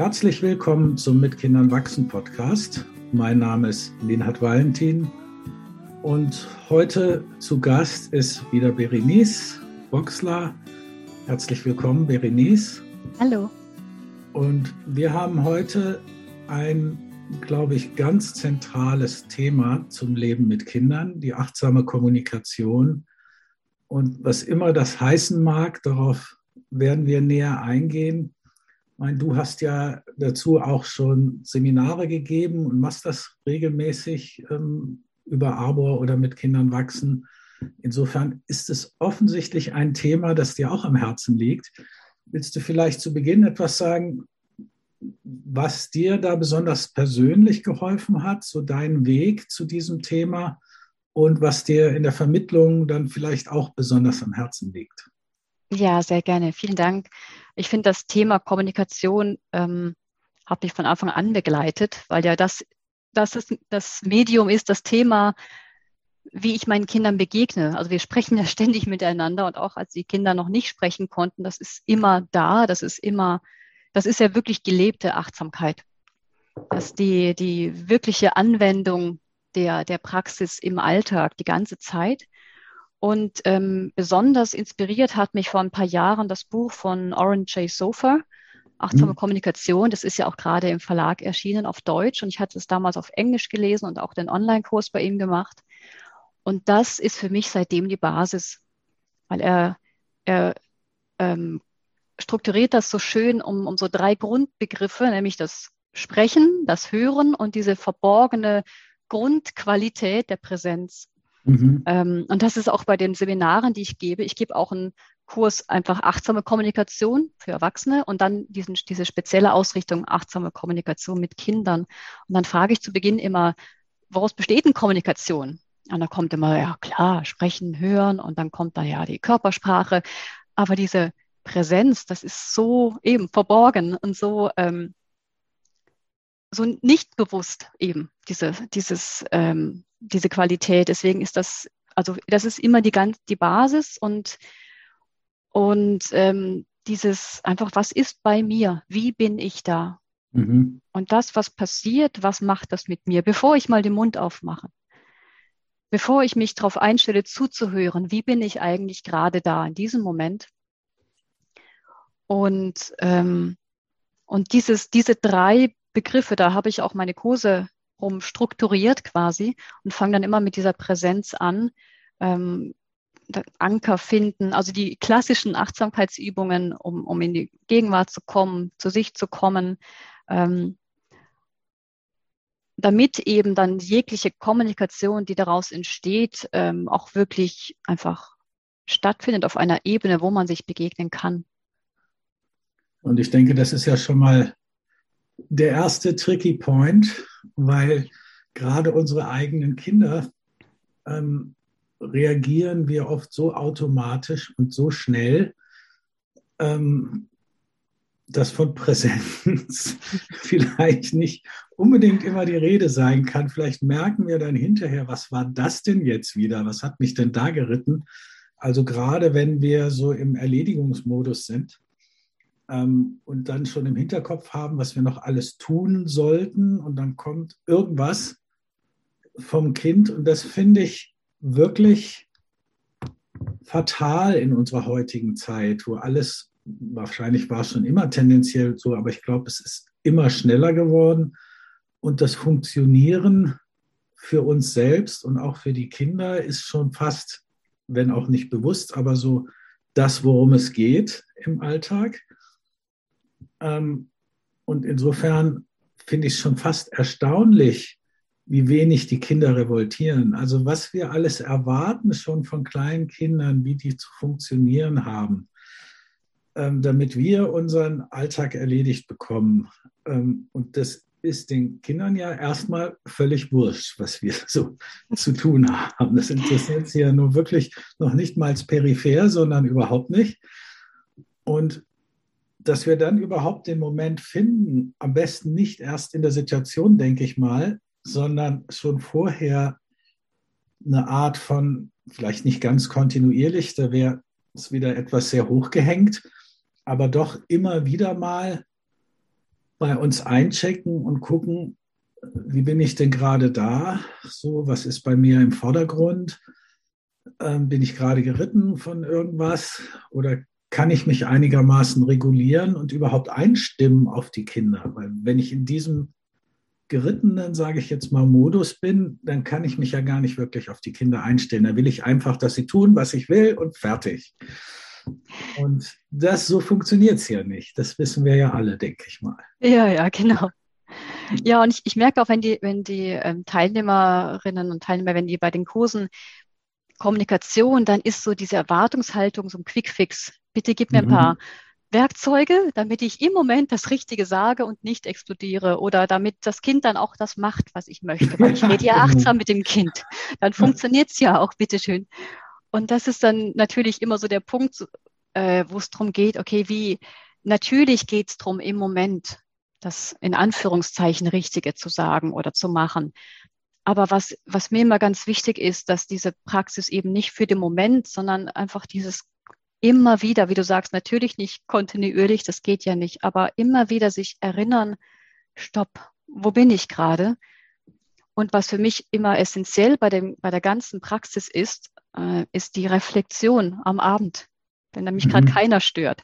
Herzlich willkommen zum Mit Kindern wachsen Podcast. Mein Name ist Linhard Valentin und heute zu Gast ist wieder Berenice Boxler. Herzlich willkommen, Berenice. Hallo. Und wir haben heute ein, glaube ich, ganz zentrales Thema zum Leben mit Kindern, die achtsame Kommunikation. Und was immer das heißen mag, darauf werden wir näher eingehen meine, du hast ja dazu auch schon Seminare gegeben und machst das regelmäßig ähm, über Arbor oder mit Kindern wachsen. Insofern ist es offensichtlich ein Thema, das dir auch am Herzen liegt. Willst du vielleicht zu Beginn etwas sagen, was dir da besonders persönlich geholfen hat, so dein Weg zu diesem Thema und was dir in der Vermittlung dann vielleicht auch besonders am Herzen liegt? Ja, sehr gerne. Vielen Dank. Ich finde, das Thema Kommunikation ähm, hat mich von Anfang an begleitet, weil ja das, das, ist, das Medium ist, das Thema, wie ich meinen Kindern begegne. Also wir sprechen ja ständig miteinander und auch als die Kinder noch nicht sprechen konnten, das ist immer da, das ist immer, das ist ja wirklich gelebte Achtsamkeit. Dass die, die wirkliche Anwendung der, der Praxis im Alltag die ganze Zeit. Und ähm, besonders inspiriert hat mich vor ein paar Jahren das Buch von Oren J. Sofer, Achtsame mhm. Kommunikation. Das ist ja auch gerade im Verlag erschienen auf Deutsch und ich hatte es damals auf Englisch gelesen und auch den Online-Kurs bei ihm gemacht. Und das ist für mich seitdem die Basis, weil er, er ähm, strukturiert das so schön um, um so drei Grundbegriffe, nämlich das Sprechen, das Hören und diese verborgene Grundqualität der Präsenz. Mhm. Ähm, und das ist auch bei den Seminaren, die ich gebe. Ich gebe auch einen Kurs einfach achtsame Kommunikation für Erwachsene und dann diesen, diese spezielle Ausrichtung achtsame Kommunikation mit Kindern. Und dann frage ich zu Beginn immer, woraus besteht denn Kommunikation? Und da kommt immer, ja klar, sprechen, hören und dann kommt da ja die Körpersprache. Aber diese Präsenz, das ist so eben verborgen und so, ähm, so nicht bewusst eben, diese, dieses, ähm, diese Qualität. Deswegen ist das, also das ist immer die ganz die Basis und und ähm, dieses einfach, was ist bei mir? Wie bin ich da? Mhm. Und das, was passiert, was macht das mit mir, bevor ich mal den Mund aufmache? Bevor ich mich darauf einstelle, zuzuhören, wie bin ich eigentlich gerade da in diesem Moment? Und, ähm, und dieses, diese drei Begriffe, da habe ich auch meine Kurse rum strukturiert quasi und fange dann immer mit dieser Präsenz an. Ähm, Anker finden, also die klassischen Achtsamkeitsübungen, um, um in die Gegenwart zu kommen, zu sich zu kommen, ähm, damit eben dann jegliche Kommunikation, die daraus entsteht, ähm, auch wirklich einfach stattfindet auf einer Ebene, wo man sich begegnen kann. Und ich denke, das ist ja schon mal der erste Tricky Point, weil gerade unsere eigenen Kinder ähm, reagieren wir oft so automatisch und so schnell, ähm, dass von Präsenz vielleicht nicht unbedingt immer die Rede sein kann. Vielleicht merken wir dann hinterher, was war das denn jetzt wieder? Was hat mich denn da geritten? Also gerade wenn wir so im Erledigungsmodus sind, ähm, und dann schon im Hinterkopf haben, was wir noch alles tun sollten. Und dann kommt irgendwas vom Kind. Und das finde ich wirklich fatal in unserer heutigen Zeit, wo alles, wahrscheinlich war es schon immer tendenziell so, aber ich glaube, es ist immer schneller geworden. Und das Funktionieren für uns selbst und auch für die Kinder ist schon fast, wenn auch nicht bewusst, aber so das, worum es geht im Alltag. Ähm, und insofern finde ich es schon fast erstaunlich, wie wenig die Kinder revoltieren. Also was wir alles erwarten schon von kleinen Kindern, wie die zu funktionieren haben, ähm, damit wir unseren Alltag erledigt bekommen. Ähm, und das ist den Kindern ja erstmal völlig wurscht, was wir so zu tun haben. Das interessiert sie ja nur wirklich noch nicht mal peripher, sondern überhaupt nicht. Und dass wir dann überhaupt den Moment finden, am besten nicht erst in der Situation, denke ich mal, sondern schon vorher eine Art von, vielleicht nicht ganz kontinuierlich, da wäre es wieder etwas sehr hochgehängt, aber doch immer wieder mal bei uns einchecken und gucken, wie bin ich denn gerade da? So, was ist bei mir im Vordergrund? Ähm, bin ich gerade geritten von irgendwas? Oder kann ich mich einigermaßen regulieren und überhaupt einstimmen auf die Kinder? Weil wenn ich in diesem gerittenen, sage ich jetzt mal, Modus bin, dann kann ich mich ja gar nicht wirklich auf die Kinder einstellen. Da will ich einfach, dass sie tun, was ich will und fertig. Und das so funktioniert es ja nicht. Das wissen wir ja alle, denke ich mal. Ja, ja, genau. Ja, und ich, ich merke auch, wenn die, wenn die ähm, Teilnehmerinnen und Teilnehmer, wenn die bei den Kursen Kommunikation, dann ist so diese Erwartungshaltung so ein Quickfix. Bitte gib mir ein paar mhm. Werkzeuge, damit ich im Moment das Richtige sage und nicht explodiere oder damit das Kind dann auch das macht, was ich möchte. Weil ich rede ja genau. achtsam mit dem Kind. Dann funktioniert es ja auch, bitteschön. Und das ist dann natürlich immer so der Punkt, äh, wo es darum geht, okay, wie natürlich geht es darum, im Moment das in Anführungszeichen Richtige zu sagen oder zu machen. Aber was, was mir immer ganz wichtig ist, dass diese Praxis eben nicht für den Moment, sondern einfach dieses immer wieder, wie du sagst, natürlich nicht kontinuierlich, das geht ja nicht, aber immer wieder sich erinnern, stopp, wo bin ich gerade? Und was für mich immer essentiell bei, dem, bei der ganzen Praxis ist, äh, ist die Reflexion am Abend, wenn da mich mhm. gerade keiner stört.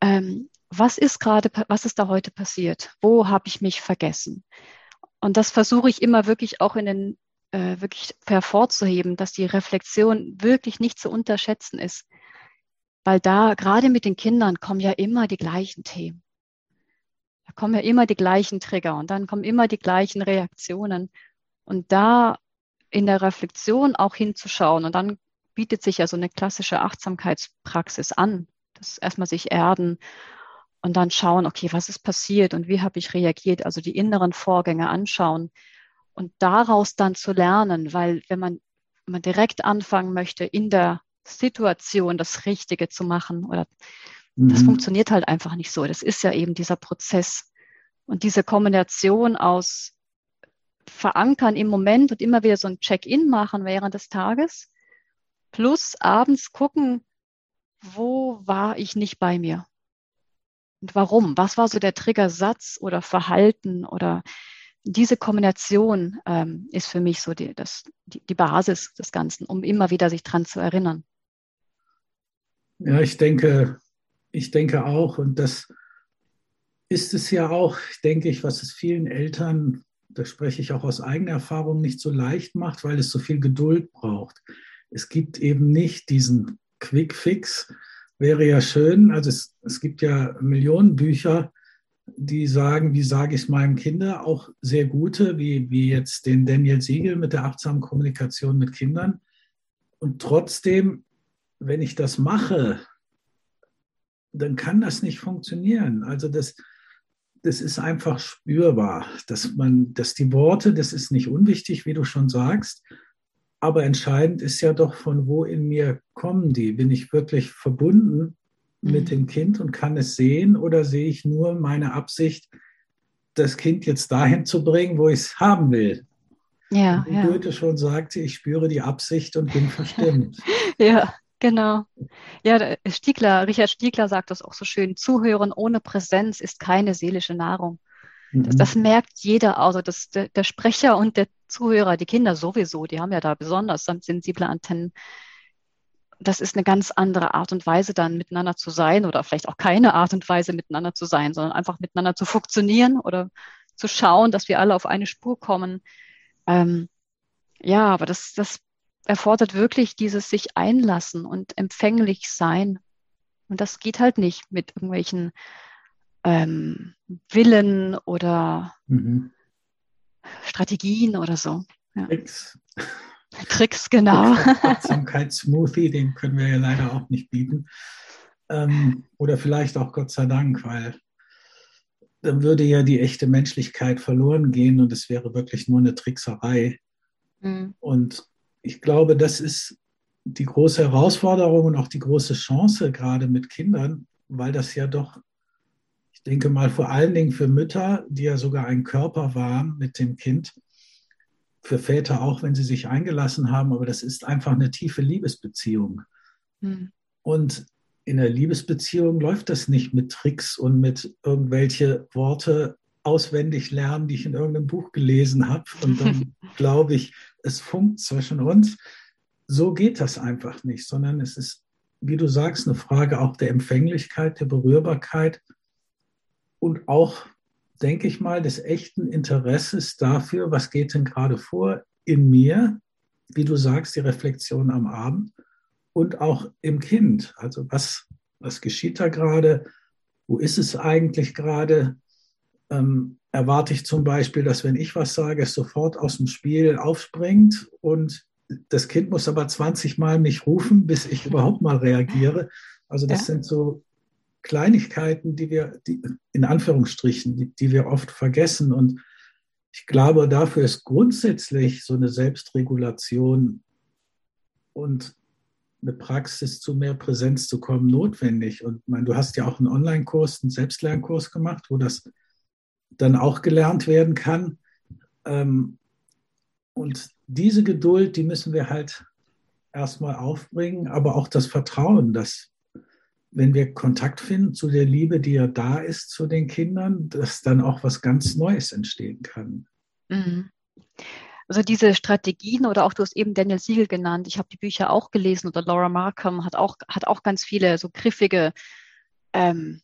Ähm, was ist gerade, was ist da heute passiert? Wo habe ich mich vergessen? Und das versuche ich immer wirklich auch in den, äh, wirklich hervorzuheben, dass die Reflexion wirklich nicht zu unterschätzen ist. Weil da, gerade mit den Kindern, kommen ja immer die gleichen Themen. Da kommen ja immer die gleichen Trigger und dann kommen immer die gleichen Reaktionen. Und da in der Reflexion auch hinzuschauen und dann bietet sich ja so eine klassische Achtsamkeitspraxis an. Das erstmal sich erden und dann schauen, okay, was ist passiert und wie habe ich reagiert, also die inneren Vorgänge anschauen und daraus dann zu lernen, weil wenn man, wenn man direkt anfangen möchte, in der Situation das Richtige zu machen oder mhm. das funktioniert halt einfach nicht so. Das ist ja eben dieser Prozess und diese Kombination aus verankern im Moment und immer wieder so ein Check-in machen während des Tages plus abends gucken, wo war ich nicht bei mir? Und warum? Was war so der Triggersatz oder Verhalten oder diese Kombination ähm, ist für mich so die, das, die, die Basis des Ganzen, um immer wieder sich dran zu erinnern. Ja, ich denke, ich denke auch, und das ist es ja auch, denke ich, was es vielen Eltern, da spreche ich auch aus eigener Erfahrung, nicht so leicht macht, weil es so viel Geduld braucht. Es gibt eben nicht diesen Quick Fix, wäre ja schön. Also es, es gibt ja Millionen Bücher, die sagen, wie sage ich es meinem Kinder, auch sehr gute, wie, wie jetzt den Daniel Siegel mit der achtsamen Kommunikation mit Kindern. Und trotzdem, wenn ich das mache, dann kann das nicht funktionieren. Also das, das ist einfach spürbar, dass man, dass die Worte, das ist nicht unwichtig, wie du schon sagst, aber entscheidend ist ja doch, von wo in mir kommen die. Bin ich wirklich verbunden mhm. mit dem Kind und kann es sehen oder sehe ich nur meine Absicht, das Kind jetzt dahin zu bringen, wo ich es haben will? Ja, Wie ja. Goethe schon sagte, ich spüre die Absicht und bin verstimmt. ja, genau. Ja, Stiegler, Richard Stiegler sagt das auch so schön. Zuhören ohne Präsenz ist keine seelische Nahrung. Das, mhm. das, merkt jeder, also das, der, der, Sprecher und der Zuhörer, die Kinder sowieso, die haben ja da besonders sensible Antennen. Das ist eine ganz andere Art und Weise, dann miteinander zu sein oder vielleicht auch keine Art und Weise miteinander zu sein, sondern einfach miteinander zu funktionieren oder zu schauen, dass wir alle auf eine Spur kommen. Ähm, ja, aber das, das erfordert wirklich dieses sich einlassen und empfänglich sein. Und das geht halt nicht mit irgendwelchen ähm, Willen oder mhm. Strategien oder so. Ja. Tricks. Tricks, genau. Achtsamkeitssmoothie, den können wir ja leider auch nicht bieten. Ähm, oder vielleicht auch Gott sei Dank, weil dann würde ja die echte Menschlichkeit verloren gehen und es wäre wirklich nur eine Trickserei. Mhm. Und ich glaube, das ist die große Herausforderung und auch die große Chance gerade mit Kindern, weil das ja doch ich denke mal vor allen Dingen für Mütter, die ja sogar ein Körper waren mit dem Kind, für Väter auch, wenn sie sich eingelassen haben, aber das ist einfach eine tiefe Liebesbeziehung. Mhm. Und in der Liebesbeziehung läuft das nicht mit Tricks und mit irgendwelche Worte auswendig lernen, die ich in irgendeinem Buch gelesen habe. Und dann glaube ich, es funkt zwischen uns. So geht das einfach nicht, sondern es ist, wie du sagst, eine Frage auch der Empfänglichkeit, der Berührbarkeit und auch, denke ich mal, des echten Interesses dafür, was geht denn gerade vor in mir, wie du sagst, die Reflexion am Abend und auch im Kind. Also was, was geschieht da gerade? Wo ist es eigentlich gerade? Ähm, erwarte ich zum Beispiel, dass wenn ich was sage, es sofort aus dem Spiel aufspringt und das Kind muss aber 20 Mal mich rufen, bis ich überhaupt mal reagiere. Also das ja. sind so Kleinigkeiten, die wir, die, in Anführungsstrichen, die, die wir oft vergessen. Und ich glaube, dafür ist grundsätzlich so eine Selbstregulation und eine Praxis zu mehr Präsenz zu kommen notwendig. Und ich meine, du hast ja auch einen Online-Kurs, einen Selbstlernkurs gemacht, wo das dann auch gelernt werden kann. Ähm, und diese Geduld, die müssen wir halt erstmal aufbringen, aber auch das Vertrauen, dass wenn wir Kontakt finden zu der Liebe, die ja da ist zu den Kindern, dass dann auch was ganz Neues entstehen kann. Mhm. Also diese Strategien oder auch du hast eben Daniel Siegel genannt. Ich habe die Bücher auch gelesen oder Laura Markham hat auch, hat auch ganz viele so griffige ähm,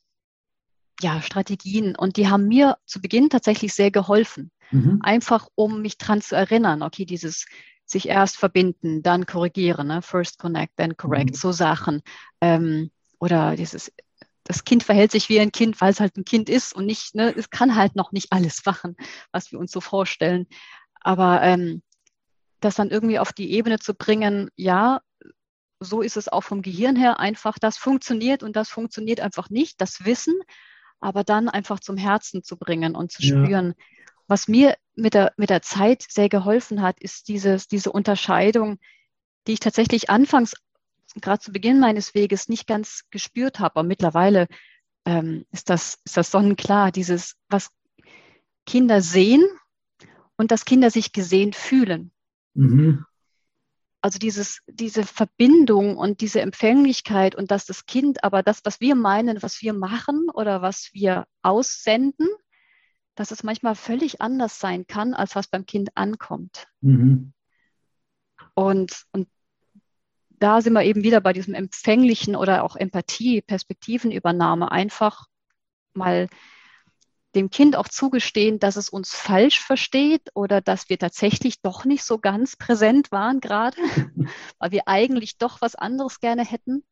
ja, Strategien und die haben mir zu Beginn tatsächlich sehr geholfen. Mhm. Einfach um mich dran zu erinnern, okay, dieses sich erst verbinden, dann korrigieren, ne? first connect, then correct, mhm. so Sachen. Ähm, oder dieses das Kind verhält sich wie ein Kind, weil es halt ein Kind ist und nicht, ne, es kann halt noch nicht alles machen, was wir uns so vorstellen. Aber ähm, das dann irgendwie auf die Ebene zu bringen, ja, so ist es auch vom Gehirn her einfach, das funktioniert und das funktioniert einfach nicht, das Wissen, aber dann einfach zum Herzen zu bringen und zu ja. spüren. Was mir mit der, mit der Zeit sehr geholfen hat, ist dieses, diese Unterscheidung, die ich tatsächlich anfangs, gerade zu Beginn meines Weges, nicht ganz gespürt habe. Aber mittlerweile ähm, ist, das, ist das sonnenklar, dieses, was Kinder sehen und dass Kinder sich gesehen fühlen. Mhm. Also dieses, diese Verbindung und diese Empfänglichkeit und dass das Kind aber das, was wir meinen, was wir machen oder was wir aussenden, dass es manchmal völlig anders sein kann, als was beim Kind ankommt. Mhm. Und, und da sind wir eben wieder bei diesem empfänglichen oder auch Empathie, Perspektivenübernahme, einfach mal dem Kind auch zugestehen, dass es uns falsch versteht oder dass wir tatsächlich doch nicht so ganz präsent waren gerade, weil wir eigentlich doch was anderes gerne hätten.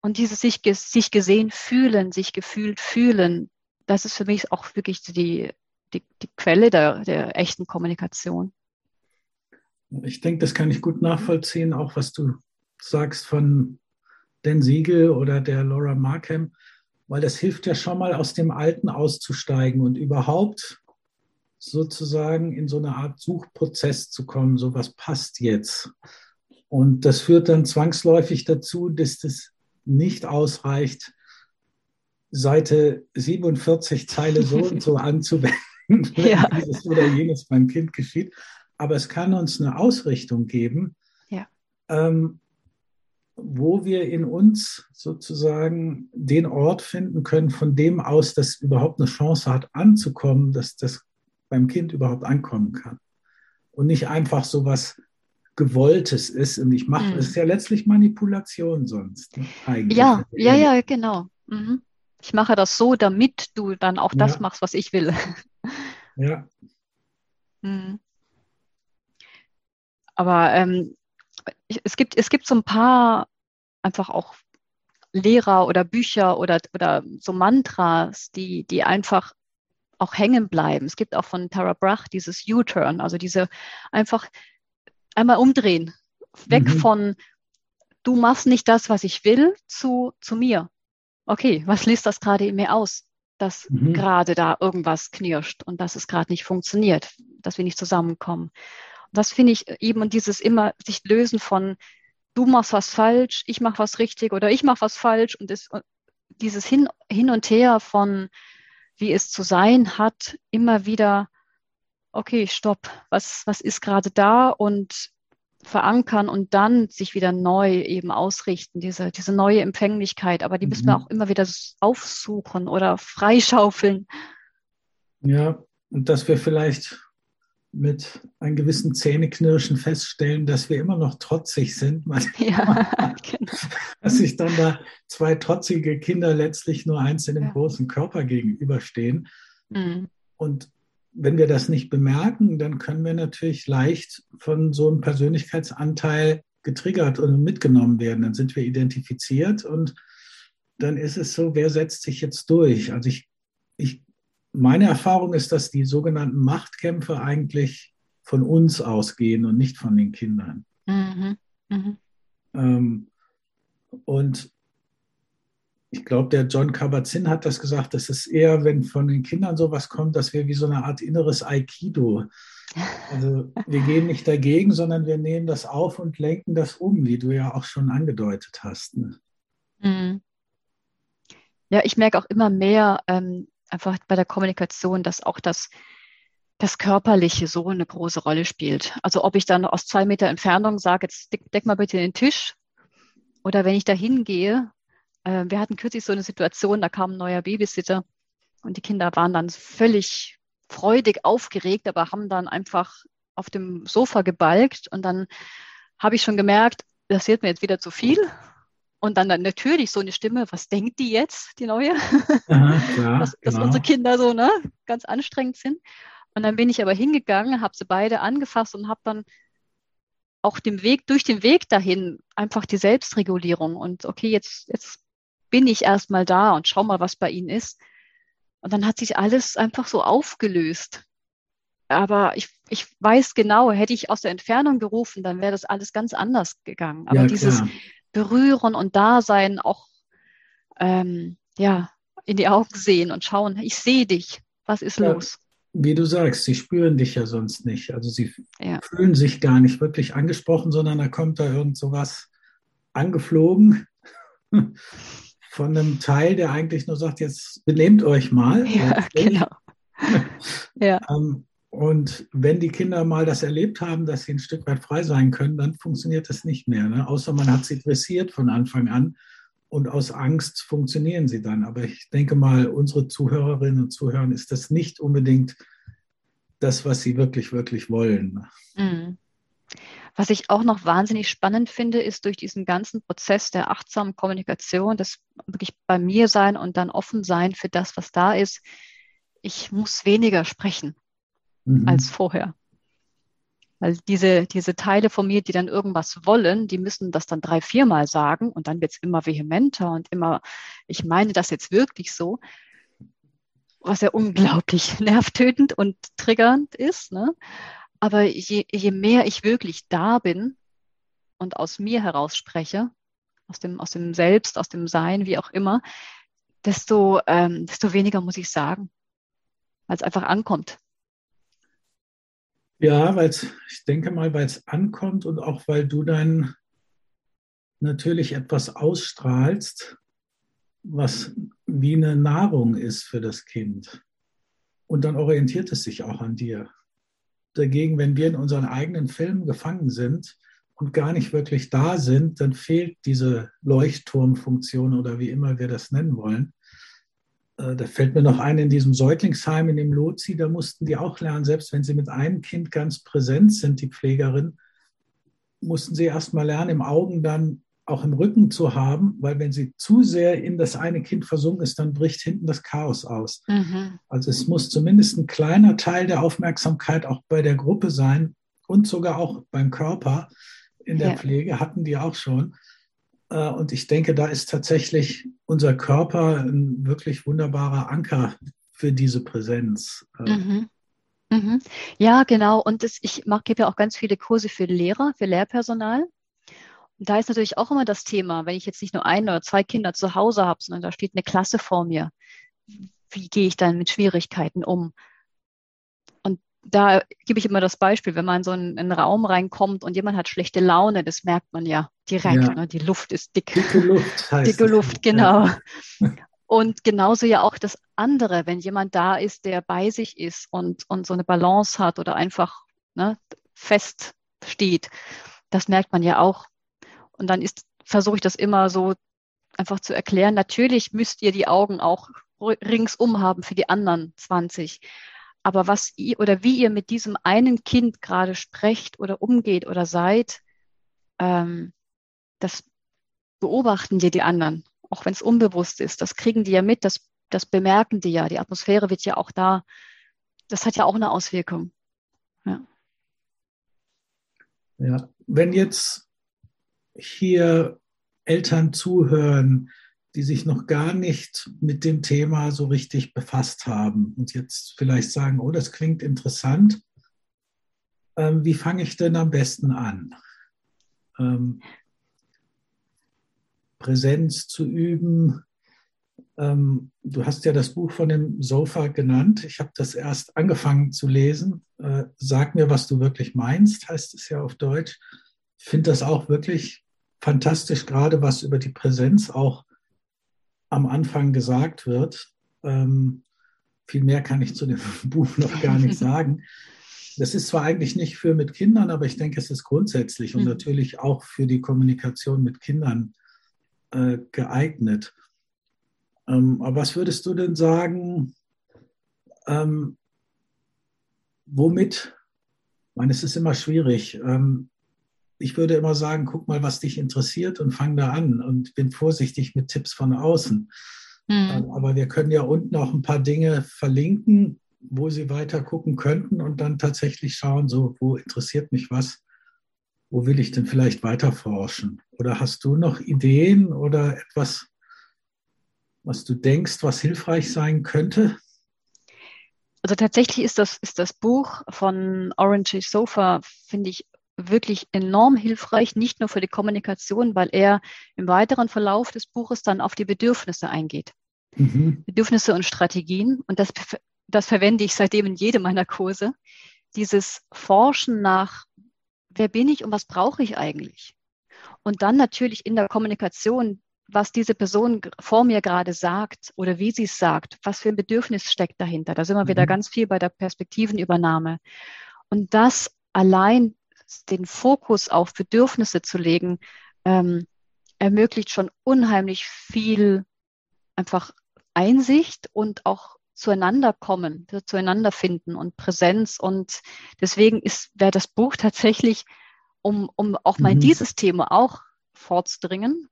Und dieses sich, sich gesehen fühlen, sich gefühlt fühlen, das ist für mich auch wirklich die, die, die Quelle der, der echten Kommunikation. Ich denke, das kann ich gut nachvollziehen, auch was du sagst von Dan Siegel oder der Laura Markham weil das hilft ja schon mal aus dem Alten auszusteigen und überhaupt sozusagen in so eine Art Suchprozess zu kommen, so was passt jetzt. Und das führt dann zwangsläufig dazu, dass das nicht ausreicht, Seite 47 Zeile so und so anzuwenden, wenn ja. dieses oder jenes beim Kind geschieht. Aber es kann uns eine Ausrichtung geben, ja. ähm, wo wir in uns sozusagen den Ort finden können, von dem aus das überhaupt eine Chance hat anzukommen, dass das beim Kind überhaupt ankommen kann. Und nicht einfach so was Gewolltes ist. Und ich mache, mhm. es ist ja letztlich Manipulation sonst. Ne, eigentlich. Ja, ja, ja, genau. Mhm. Ich mache das so, damit du dann auch das ja. machst, was ich will. Ja. Mhm. Aber ähm, es gibt, es gibt so ein paar einfach auch Lehrer oder Bücher oder, oder so Mantras, die, die einfach auch hängen bleiben. Es gibt auch von Tara Brach dieses U-Turn, also diese einfach einmal umdrehen, weg mhm. von du machst nicht das, was ich will, zu, zu mir. Okay, was liest das gerade in mir aus? Dass mhm. gerade da irgendwas knirscht und dass es gerade nicht funktioniert, dass wir nicht zusammenkommen das finde ich eben und dieses immer sich lösen von du machst was falsch, ich mache was richtig oder ich mache was falsch und das, dieses hin, hin und her von wie es zu sein hat, immer wieder, okay, stopp, was, was ist gerade da und verankern und dann sich wieder neu eben ausrichten, diese, diese neue Empfänglichkeit. Aber die müssen wir mhm. auch immer wieder aufsuchen oder freischaufeln. Ja, und dass wir vielleicht mit einem gewissen Zähneknirschen feststellen, dass wir immer noch trotzig sind. Ja, genau. Dass sich dann da zwei trotzige Kinder letztlich nur eins in dem ja. großen Körper gegenüberstehen. Mhm. Und wenn wir das nicht bemerken, dann können wir natürlich leicht von so einem Persönlichkeitsanteil getriggert und mitgenommen werden. Dann sind wir identifiziert und dann ist es so, wer setzt sich jetzt durch? Also ich, ich meine Erfahrung ist, dass die sogenannten Machtkämpfe eigentlich von uns ausgehen und nicht von den Kindern. Mhm. Mhm. Ähm, und ich glaube, der John Kabat-Zinn hat das gesagt, das ist eher, wenn von den Kindern sowas kommt, dass wir wie so eine Art inneres Aikido. Also wir gehen nicht dagegen, sondern wir nehmen das auf und lenken das um, wie du ja auch schon angedeutet hast. Ne? Mhm. Ja, ich merke auch immer mehr ähm, einfach bei der Kommunikation, dass auch das, das Körperliche so eine große Rolle spielt. Also ob ich dann aus zwei Meter Entfernung sage, jetzt deck, deck mal bitte den Tisch, oder wenn ich da hingehe äh, wir hatten kürzlich so eine Situation, da kam ein neuer Babysitter und die Kinder waren dann völlig freudig aufgeregt, aber haben dann einfach auf dem Sofa gebalgt und dann habe ich schon gemerkt, das wird mir jetzt wieder zu viel. Und dann, dann natürlich so eine Stimme, was denkt die jetzt, die neue? Aha, klar, dass, dass genau. unsere Kinder so ne, ganz anstrengend sind. Und dann bin ich aber hingegangen, habe sie beide angefasst und habe dann auch dem Weg, durch den Weg dahin einfach die Selbstregulierung und okay, jetzt, jetzt bin ich erstmal da und schau mal, was bei ihnen ist. Und dann hat sich alles einfach so aufgelöst. Aber ich, ich weiß genau, hätte ich aus der Entfernung gerufen, dann wäre das alles ganz anders gegangen. Aber ja, dieses Berühren und Dasein, auch ähm, ja, in die Augen sehen und schauen, ich sehe dich, was ist ja, los? Wie du sagst, sie spüren dich ja sonst nicht. Also sie ja. fühlen sich gar nicht wirklich angesprochen, sondern da kommt da irgend sowas angeflogen von einem Teil, der eigentlich nur sagt, jetzt benehmt euch mal. Ja, genau. ja. Ähm, und wenn die Kinder mal das erlebt haben, dass sie ein Stück weit frei sein können, dann funktioniert das nicht mehr. Ne? Außer man hat sie dressiert von Anfang an und aus Angst funktionieren sie dann. Aber ich denke mal, unsere Zuhörerinnen und Zuhörer ist das nicht unbedingt das, was sie wirklich, wirklich wollen. Mhm. Was ich auch noch wahnsinnig spannend finde, ist durch diesen ganzen Prozess der achtsamen Kommunikation, das wirklich bei mir sein und dann offen sein für das, was da ist. Ich muss weniger sprechen mhm. als vorher. Weil diese, diese Teile von mir, die dann irgendwas wollen, die müssen das dann drei, viermal sagen und dann wird es immer vehementer und immer, ich meine das jetzt wirklich so, was ja unglaublich nervtötend und triggernd ist. Ne? Aber je, je mehr ich wirklich da bin und aus mir heraus spreche, aus dem, aus dem Selbst, aus dem Sein, wie auch immer, desto, ähm, desto weniger muss ich sagen, weil es einfach ankommt. Ja, weil ich denke mal, weil es ankommt und auch weil du dann natürlich etwas ausstrahlst, was wie eine Nahrung ist für das Kind. Und dann orientiert es sich auch an dir. Dagegen, wenn wir in unseren eigenen Filmen gefangen sind und gar nicht wirklich da sind, dann fehlt diese Leuchtturmfunktion oder wie immer wir das nennen wollen. Äh, da fällt mir noch ein, in diesem Säuglingsheim in dem Lozi, da mussten die auch lernen, selbst wenn sie mit einem Kind ganz präsent sind, die Pflegerin, mussten sie erst mal lernen, im Augen dann auch im Rücken zu haben, weil wenn sie zu sehr in das eine Kind versunken ist, dann bricht hinten das Chaos aus. Mhm. Also es muss zumindest ein kleiner Teil der Aufmerksamkeit auch bei der Gruppe sein und sogar auch beim Körper in der ja. Pflege hatten die auch schon. Äh, und ich denke, da ist tatsächlich unser Körper ein wirklich wunderbarer Anker für diese Präsenz. Äh, mhm. Mhm. Ja, genau. Und das, ich gebe ja auch ganz viele Kurse für Lehrer, für Lehrpersonal. Und da ist natürlich auch immer das Thema, wenn ich jetzt nicht nur ein oder zwei Kinder zu Hause habe, sondern da steht eine Klasse vor mir. Wie gehe ich dann mit Schwierigkeiten um? Da gebe ich immer das Beispiel, wenn man so in, in einen Raum reinkommt und jemand hat schlechte Laune, das merkt man ja direkt. Ja. Ne? Die Luft ist dick. Dicke Luft heißt Dicke Luft, genau. Ja. Und genauso ja auch das andere, wenn jemand da ist, der bei sich ist und, und so eine Balance hat oder einfach ne, fest steht Das merkt man ja auch. Und dann ist, versuche ich das immer so einfach zu erklären. Natürlich müsst ihr die Augen auch ringsum haben für die anderen 20. Aber was ihr oder wie ihr mit diesem einen Kind gerade sprecht oder umgeht oder seid, ähm, das beobachten dir die anderen, auch wenn es unbewusst ist. Das kriegen die ja mit, das, das bemerken die ja. Die Atmosphäre wird ja auch da, das hat ja auch eine Auswirkung. Ja. Ja, wenn jetzt hier Eltern zuhören, die sich noch gar nicht mit dem Thema so richtig befasst haben und jetzt vielleicht sagen, oh, das klingt interessant. Ähm, wie fange ich denn am besten an? Ähm, Präsenz zu üben. Ähm, du hast ja das Buch von dem Sofa genannt. Ich habe das erst angefangen zu lesen. Äh, Sag mir, was du wirklich meinst, heißt es ja auf Deutsch. Ich finde das auch wirklich fantastisch, gerade was über die Präsenz auch am Anfang gesagt wird. Ähm, viel mehr kann ich zu dem Buch noch gar nicht sagen. Das ist zwar eigentlich nicht für mit Kindern, aber ich denke, es ist grundsätzlich und mhm. natürlich auch für die Kommunikation mit Kindern äh, geeignet. Ähm, aber was würdest du denn sagen, ähm, womit, ich meine, es ist immer schwierig. Ähm, ich würde immer sagen, guck mal, was dich interessiert und fang da an und bin vorsichtig mit Tipps von außen. Mhm. Aber wir können ja unten auch ein paar Dinge verlinken, wo Sie weiter gucken könnten und dann tatsächlich schauen, so, wo interessiert mich was, wo will ich denn vielleicht weiter forschen? Oder hast du noch Ideen oder etwas, was du denkst, was hilfreich sein könnte? Also tatsächlich ist das, ist das Buch von Orange Sofa, finde ich, wirklich enorm hilfreich, nicht nur für die Kommunikation, weil er im weiteren Verlauf des Buches dann auf die Bedürfnisse eingeht. Mhm. Bedürfnisse und Strategien. Und das, das verwende ich seitdem in jedem meiner Kurse. Dieses Forschen nach, wer bin ich und was brauche ich eigentlich? Und dann natürlich in der Kommunikation, was diese Person vor mir gerade sagt oder wie sie es sagt, was für ein Bedürfnis steckt dahinter. Da sind wir mhm. wieder ganz viel bei der Perspektivenübernahme. Und das allein den Fokus auf Bedürfnisse zu legen, ähm, ermöglicht schon unheimlich viel einfach Einsicht und auch zueinander kommen, zueinander finden und Präsenz. Und deswegen ist, wäre das Buch tatsächlich, um, um auch mal mhm. dieses Thema auch vorzudringen.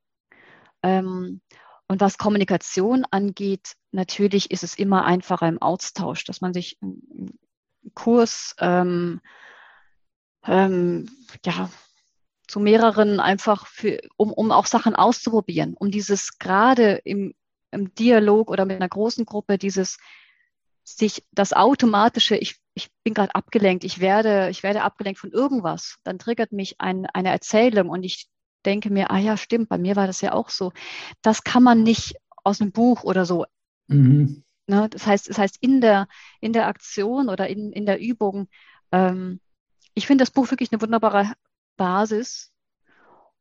Ähm, und was Kommunikation angeht, natürlich ist es immer einfacher im Austausch, dass man sich einen Kurs ähm, ähm, ja, zu mehreren einfach für, um, um auch Sachen auszuprobieren, um dieses gerade im, im Dialog oder mit einer großen Gruppe, dieses sich das automatische, ich, ich bin gerade abgelenkt, ich werde, ich werde abgelenkt von irgendwas, dann triggert mich ein, eine Erzählung und ich denke mir, ah ja, stimmt, bei mir war das ja auch so. Das kann man nicht aus einem Buch oder so. Mhm. Ne, das heißt, das heißt, in der, in der Aktion oder in, in der Übung ähm, ich finde das Buch wirklich eine wunderbare Basis.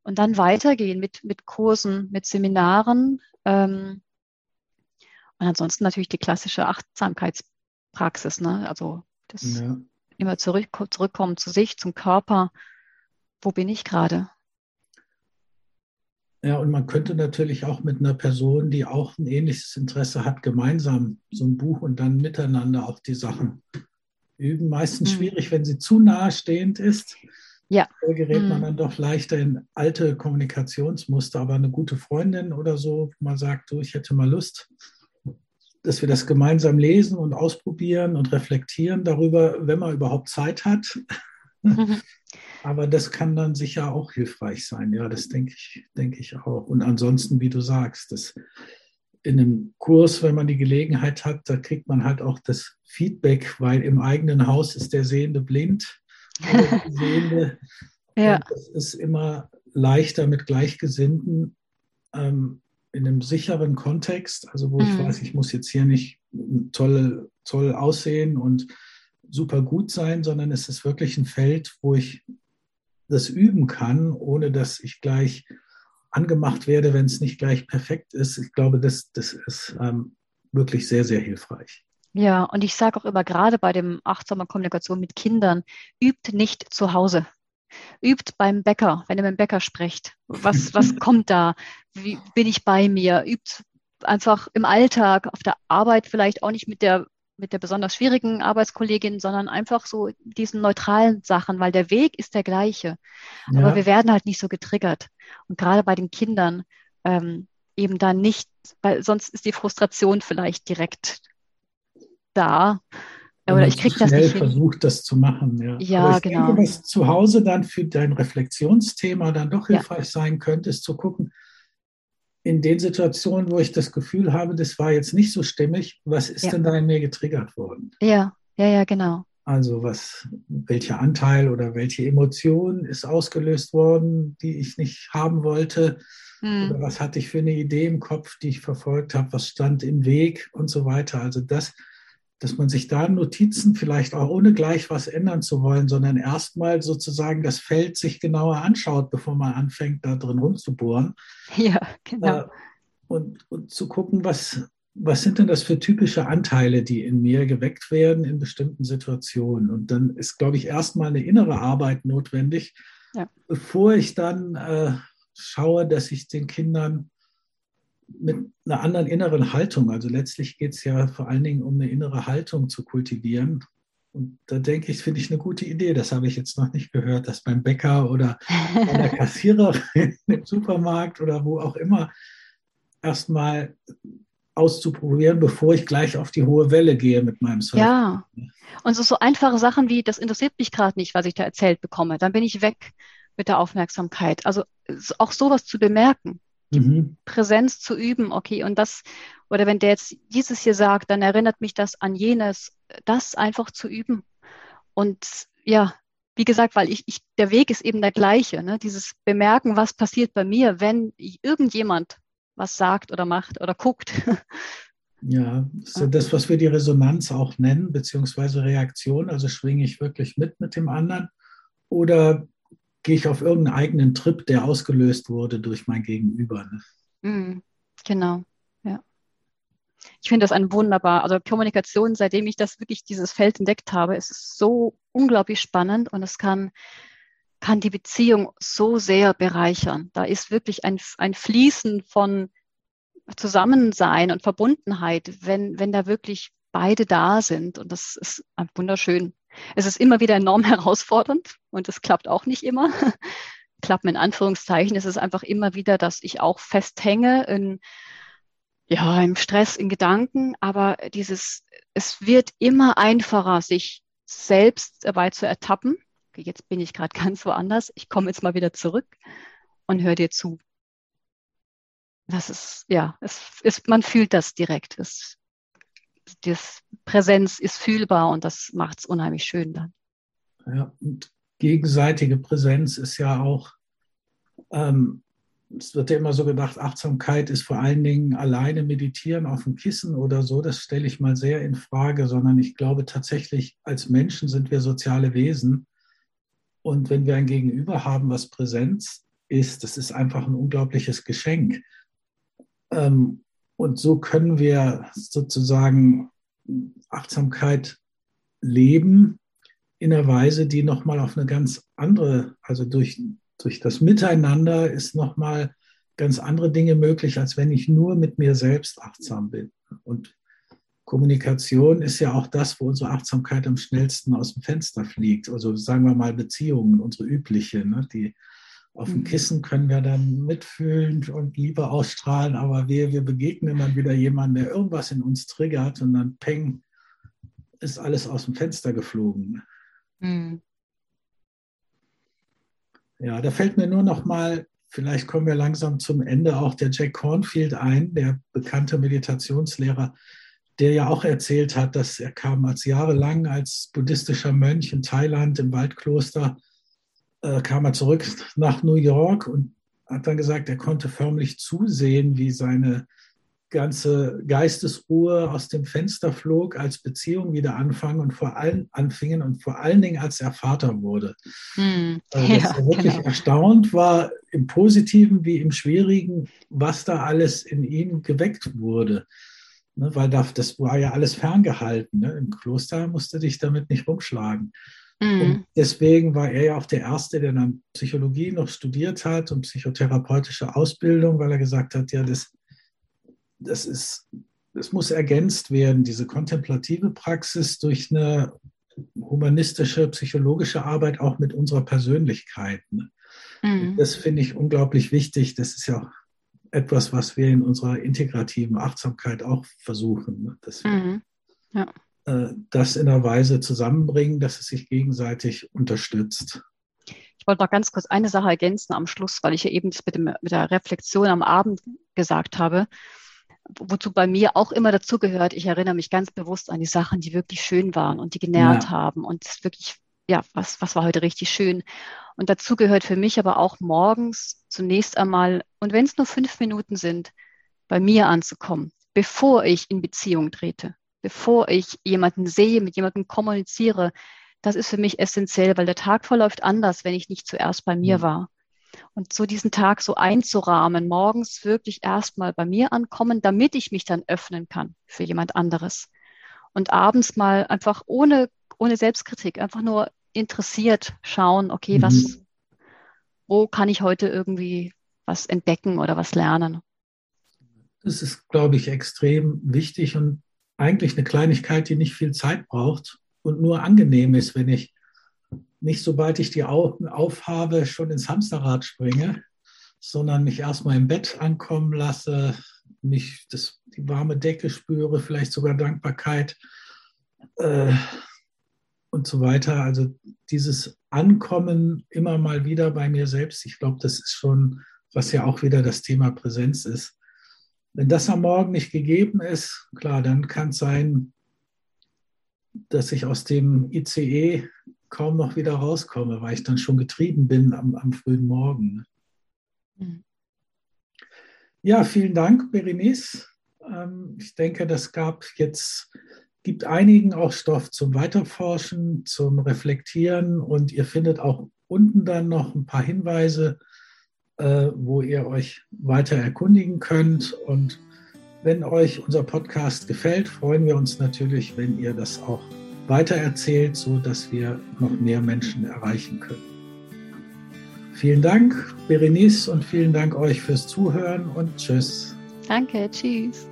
Und dann weitergehen mit, mit Kursen, mit Seminaren. Ähm, und ansonsten natürlich die klassische Achtsamkeitspraxis. Ne? Also das ja. immer zurück, zurückkommen zu sich, zum Körper. Wo bin ich gerade? Ja, und man könnte natürlich auch mit einer Person, die auch ein ähnliches Interesse hat, gemeinsam so ein Buch und dann miteinander auch die Sachen üben. Meistens mhm. schwierig, wenn sie zu nahestehend ist. Ja. Da gerät mhm. man dann doch leichter in alte Kommunikationsmuster. Aber eine gute Freundin oder so, wo man sagt, du, ich hätte mal Lust, dass wir das gemeinsam lesen und ausprobieren und reflektieren darüber, wenn man überhaupt Zeit hat. Mhm. Aber das kann dann sicher auch hilfreich sein. Ja, das denke ich, denke ich auch. Und ansonsten, wie du sagst, das in einem Kurs, wenn man die Gelegenheit hat, da kriegt man halt auch das Feedback, weil im eigenen Haus ist der Sehende blind. Sehende. ja. es ist immer leichter mit Gleichgesinnten ähm, in einem sicheren Kontext, also wo mhm. ich weiß, ich muss jetzt hier nicht toll, toll aussehen und super gut sein, sondern es ist wirklich ein Feld, wo ich das üben kann, ohne dass ich gleich angemacht werde, wenn es nicht gleich perfekt ist. Ich glaube, das, das ist ähm, wirklich sehr, sehr hilfreich. Ja, und ich sage auch immer, gerade bei dem achtsamer Kommunikation mit Kindern, übt nicht zu Hause. Übt beim Bäcker, wenn ihr mit dem Bäcker sprecht. Was, was kommt da? Wie bin ich bei mir? Übt einfach im Alltag, auf der Arbeit vielleicht auch nicht mit der mit der besonders schwierigen Arbeitskollegin, sondern einfach so diesen neutralen Sachen, weil der Weg ist der gleiche. Ja. Aber wir werden halt nicht so getriggert. Und gerade bei den Kindern ähm, eben dann nicht, weil sonst ist die Frustration vielleicht direkt da. Oder ich kriege das nicht hin. versucht, das zu machen. Ja, ja genau. Denke, was zu Hause dann für dein Reflexionsthema dann doch hilfreich ja. sein könnte, ist zu gucken, in den Situationen, wo ich das Gefühl habe, das war jetzt nicht so stimmig, was ist ja. denn da in mir getriggert worden? Ja, ja, ja, genau. Also was, welcher Anteil oder welche Emotion ist ausgelöst worden, die ich nicht haben wollte? Hm. Oder was hatte ich für eine Idee im Kopf, die ich verfolgt habe? Was stand im Weg und so weiter? Also das, dass man sich da Notizen vielleicht auch ohne gleich was ändern zu wollen, sondern erstmal sozusagen das Feld sich genauer anschaut, bevor man anfängt, da drin rumzubohren. Ja, genau. Äh, und, und zu gucken, was, was sind denn das für typische Anteile, die in mir geweckt werden in bestimmten Situationen. Und dann ist, glaube ich, erstmal eine innere Arbeit notwendig, ja. bevor ich dann äh, schaue, dass ich den Kindern mit einer anderen inneren Haltung, also letztlich geht es ja vor allen Dingen um eine innere Haltung zu kultivieren. Und da denke ich, finde ich eine gute Idee. Das habe ich jetzt noch nicht gehört, dass beim Bäcker oder bei der Kassiererin im Supermarkt oder wo auch immer erstmal auszuprobieren, bevor ich gleich auf die hohe Welle gehe mit meinem Surfen. Ja, und so, so einfache Sachen wie, das interessiert mich gerade nicht, was ich da erzählt bekomme. Dann bin ich weg mit der Aufmerksamkeit. Also auch sowas zu bemerken mhm. Präsenz zu üben, okay, und das, oder wenn der jetzt dieses hier sagt, dann erinnert mich das an jenes, das einfach zu üben. Und ja, wie gesagt, weil ich, ich der Weg ist eben der gleiche, ne? dieses Bemerken, was passiert bei mir, wenn irgendjemand was sagt oder macht oder guckt. Ja, das ist das, was wir die Resonanz auch nennen, beziehungsweise Reaktion. Also schwinge ich wirklich mit mit dem anderen oder gehe ich auf irgendeinen eigenen Trip, der ausgelöst wurde durch mein Gegenüber. Ne? Mhm, genau, ja. Ich finde das ein wunderbar, also Kommunikation, seitdem ich das wirklich dieses Feld entdeckt habe, ist es so unglaublich spannend und es kann, kann die Beziehung so sehr bereichern. Da ist wirklich ein, ein Fließen von Zusammensein und Verbundenheit, wenn, wenn da wirklich beide da sind. Und das ist wunderschön. Es ist immer wieder enorm herausfordernd und es klappt auch nicht immer. Klappen in Anführungszeichen. Es ist einfach immer wieder, dass ich auch festhänge in, ja, im Stress, in Gedanken. Aber dieses, es wird immer einfacher, sich selbst dabei zu ertappen. Jetzt bin ich gerade ganz woanders. Ich komme jetzt mal wieder zurück und höre dir zu. Das ist, ja, es ist, man fühlt das direkt. Es die Präsenz ist fühlbar und das macht es unheimlich schön dann. Ja, und gegenseitige Präsenz ist ja auch, ähm, es wird ja immer so gedacht, Achtsamkeit ist vor allen Dingen alleine meditieren auf dem Kissen oder so. Das stelle ich mal sehr in Frage, sondern ich glaube tatsächlich, als Menschen sind wir soziale Wesen. Und wenn wir ein Gegenüber haben, was Präsenz ist, das ist einfach ein unglaubliches Geschenk. Ähm, und so können wir sozusagen Achtsamkeit leben in einer Weise, die nochmal auf eine ganz andere, also durch, durch das Miteinander ist nochmal ganz andere Dinge möglich, als wenn ich nur mit mir selbst achtsam bin. Und Kommunikation ist ja auch das, wo unsere Achtsamkeit am schnellsten aus dem Fenster fliegt. Also sagen wir mal Beziehungen, unsere übliche, ne, die auf dem mhm. Kissen können wir dann mitfühlen und Liebe ausstrahlen, aber wir, wir begegnen dann wieder jemandem, der irgendwas in uns triggert und dann peng, ist alles aus dem Fenster geflogen. Mhm. Ja, da fällt mir nur noch mal, vielleicht kommen wir langsam zum Ende, auch der Jack Cornfield ein, der bekannte Meditationslehrer, der ja auch erzählt hat, dass er kam als jahrelang als buddhistischer Mönch in Thailand im Waldkloster äh, kam er zurück nach New York und hat dann gesagt, er konnte förmlich zusehen, wie seine ganze Geistesruhe aus dem Fenster flog, als Beziehungen wieder anfangen und vor allem anfingen und vor allen Dingen, als er Vater wurde. Hm. Also, dass ja, er wirklich genau. erstaunt war, im Positiven wie im Schwierigen, was da alles in ihm geweckt wurde. Ne, weil das war ja alles ferngehalten. Ne? Im Kloster musste dich damit nicht rumschlagen. Mhm. deswegen war er ja auch der Erste, der dann Psychologie noch studiert hat und psychotherapeutische Ausbildung, weil er gesagt hat, ja, das, das ist, das muss ergänzt werden, diese kontemplative Praxis durch eine humanistische, psychologische Arbeit auch mit unserer Persönlichkeit. Ne? Mhm. Das finde ich unglaublich wichtig. Das ist ja etwas, was wir in unserer integrativen Achtsamkeit auch versuchen. Ne? Dass wir mhm. ja. äh, das in einer Weise zusammenbringen, dass es sich gegenseitig unterstützt. Ich wollte noch ganz kurz eine Sache ergänzen am Schluss, weil ich ja eben das mit, dem, mit der Reflexion am Abend gesagt habe wozu bei mir auch immer dazugehört, ich erinnere mich ganz bewusst an die Sachen, die wirklich schön waren und die genährt ja. haben und wirklich, ja, was, was war heute richtig schön. Und dazu gehört für mich aber auch morgens zunächst einmal, und wenn es nur fünf Minuten sind, bei mir anzukommen, bevor ich in Beziehung trete, bevor ich jemanden sehe, mit jemandem kommuniziere. Das ist für mich essentiell, weil der Tag verläuft anders, wenn ich nicht zuerst bei mir mhm. war. Und so diesen Tag so einzurahmen, morgens wirklich erstmal bei mir ankommen, damit ich mich dann öffnen kann für jemand anderes. Und abends mal einfach ohne, ohne Selbstkritik, einfach nur interessiert schauen, okay, mhm. was, wo kann ich heute irgendwie was entdecken oder was lernen? Das ist, glaube ich, extrem wichtig und eigentlich eine Kleinigkeit, die nicht viel Zeit braucht und nur angenehm ist, wenn ich nicht sobald ich die Augen aufhabe, schon ins Hamsterrad springe, sondern mich erstmal im Bett ankommen lasse, mich das, die warme Decke spüre, vielleicht sogar Dankbarkeit äh, und so weiter. Also dieses Ankommen immer mal wieder bei mir selbst, ich glaube, das ist schon, was ja auch wieder das Thema Präsenz ist. Wenn das am Morgen nicht gegeben ist, klar, dann kann es sein, dass ich aus dem ICE kaum noch wieder rauskomme, weil ich dann schon getrieben bin am, am frühen Morgen. Mhm. Ja, vielen Dank, Berenice. Ähm, ich denke, das gab jetzt, gibt einigen auch Stoff zum Weiterforschen, zum Reflektieren und ihr findet auch unten dann noch ein paar Hinweise, äh, wo ihr euch weiter erkundigen könnt. Und wenn euch unser Podcast gefällt, freuen wir uns natürlich, wenn ihr das auch weitererzählt, so dass wir noch mehr Menschen erreichen können. Vielen Dank, Berenice, und vielen Dank euch fürs Zuhören und tschüss. Danke, tschüss.